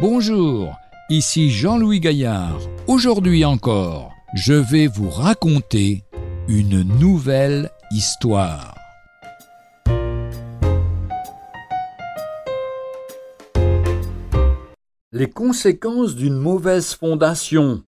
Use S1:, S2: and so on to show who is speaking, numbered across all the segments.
S1: Bonjour, ici Jean-Louis Gaillard. Aujourd'hui encore, je vais vous raconter une nouvelle histoire.
S2: Les conséquences d'une mauvaise fondation.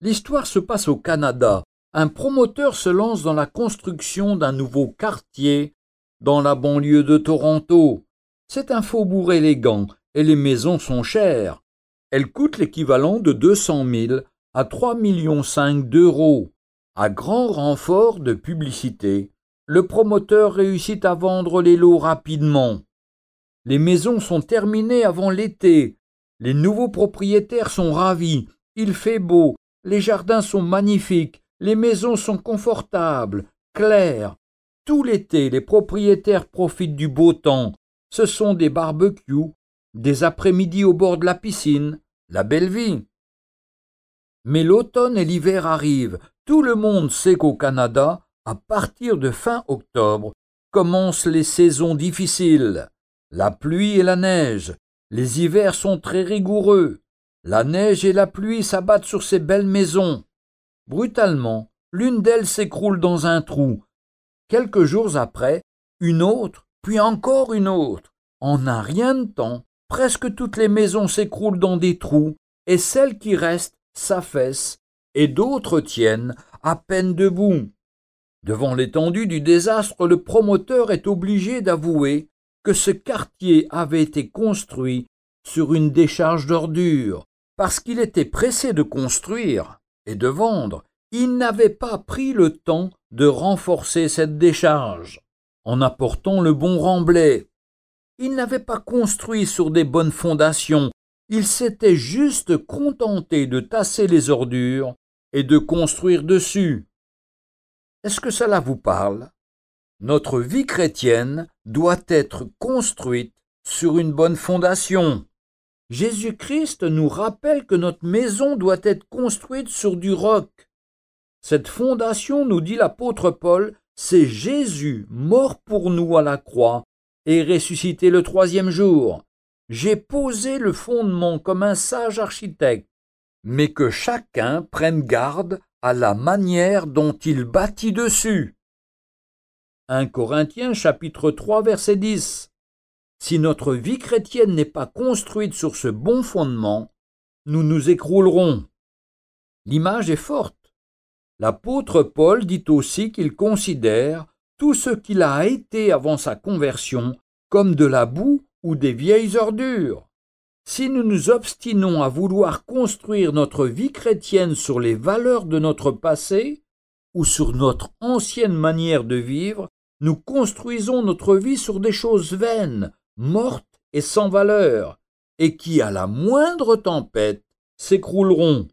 S2: L'histoire se passe au Canada. Un promoteur se lance dans la construction d'un nouveau quartier dans la banlieue de Toronto. C'est un faubourg élégant et les maisons sont chères. Elles coûtent l'équivalent de 200 000 à 3 millions d'euros. À grand renfort de publicité, le promoteur réussit à vendre les lots rapidement. Les maisons sont terminées avant l'été. Les nouveaux propriétaires sont ravis. Il fait beau. Les jardins sont magnifiques. Les maisons sont confortables, claires. Tout l'été, les propriétaires profitent du beau temps. Ce sont des barbecues, des après-midi au bord de la piscine, la belle vie. Mais l'automne et l'hiver arrivent. Tout le monde sait qu'au Canada, à partir de fin octobre, commencent les saisons difficiles. La pluie et la neige. Les hivers sont très rigoureux. La neige et la pluie s'abattent sur ces belles maisons. Brutalement, l'une d'elles s'écroule dans un trou. Quelques jours après, une autre, puis encore une autre. En un rien de temps, presque toutes les maisons s'écroulent dans des trous, et celles qui restent s'affaissent, et d'autres tiennent à peine debout. Devant l'étendue du désastre, le promoteur est obligé d'avouer que ce quartier avait été construit sur une décharge d'ordures, parce qu'il était pressé de construire et de vendre, il n'avait pas pris le temps de renforcer cette décharge en apportant le bon remblai, il n'avait pas construit sur des bonnes fondations, il s'était juste contenté de tasser les ordures et de construire dessus. Est-ce que cela vous parle? Notre vie chrétienne doit être construite sur une bonne fondation. Jésus-Christ nous rappelle que notre maison doit être construite sur du roc. Cette fondation, nous dit l'apôtre Paul, c'est Jésus mort pour nous à la croix et ressuscité le troisième jour. J'ai posé le fondement comme un sage architecte, mais que chacun prenne garde à la manière dont il bâtit dessus. 1 Corinthiens chapitre 3 verset 10 Si notre vie chrétienne n'est pas construite sur ce bon fondement, nous nous écroulerons. L'image est forte. L'apôtre Paul dit aussi qu'il considère tout ce qu'il a été avant sa conversion comme de la boue ou des vieilles ordures. Si nous nous obstinons à vouloir construire notre vie chrétienne sur les valeurs de notre passé ou sur notre ancienne manière de vivre, nous construisons notre vie sur des choses vaines, mortes et sans valeur, et qui, à la moindre tempête, s'écrouleront.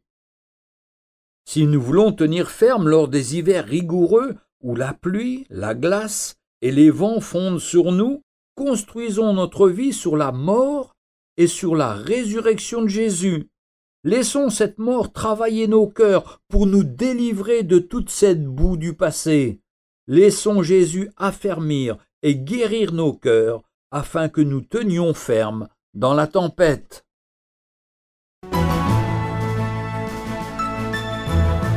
S2: Si nous voulons tenir ferme lors des hivers rigoureux où la pluie, la glace et les vents fondent sur nous, construisons notre vie sur la mort et sur la résurrection de Jésus. Laissons cette mort travailler nos cœurs pour nous délivrer de toute cette boue du passé. Laissons Jésus affermir et guérir nos cœurs afin que nous tenions ferme dans la tempête.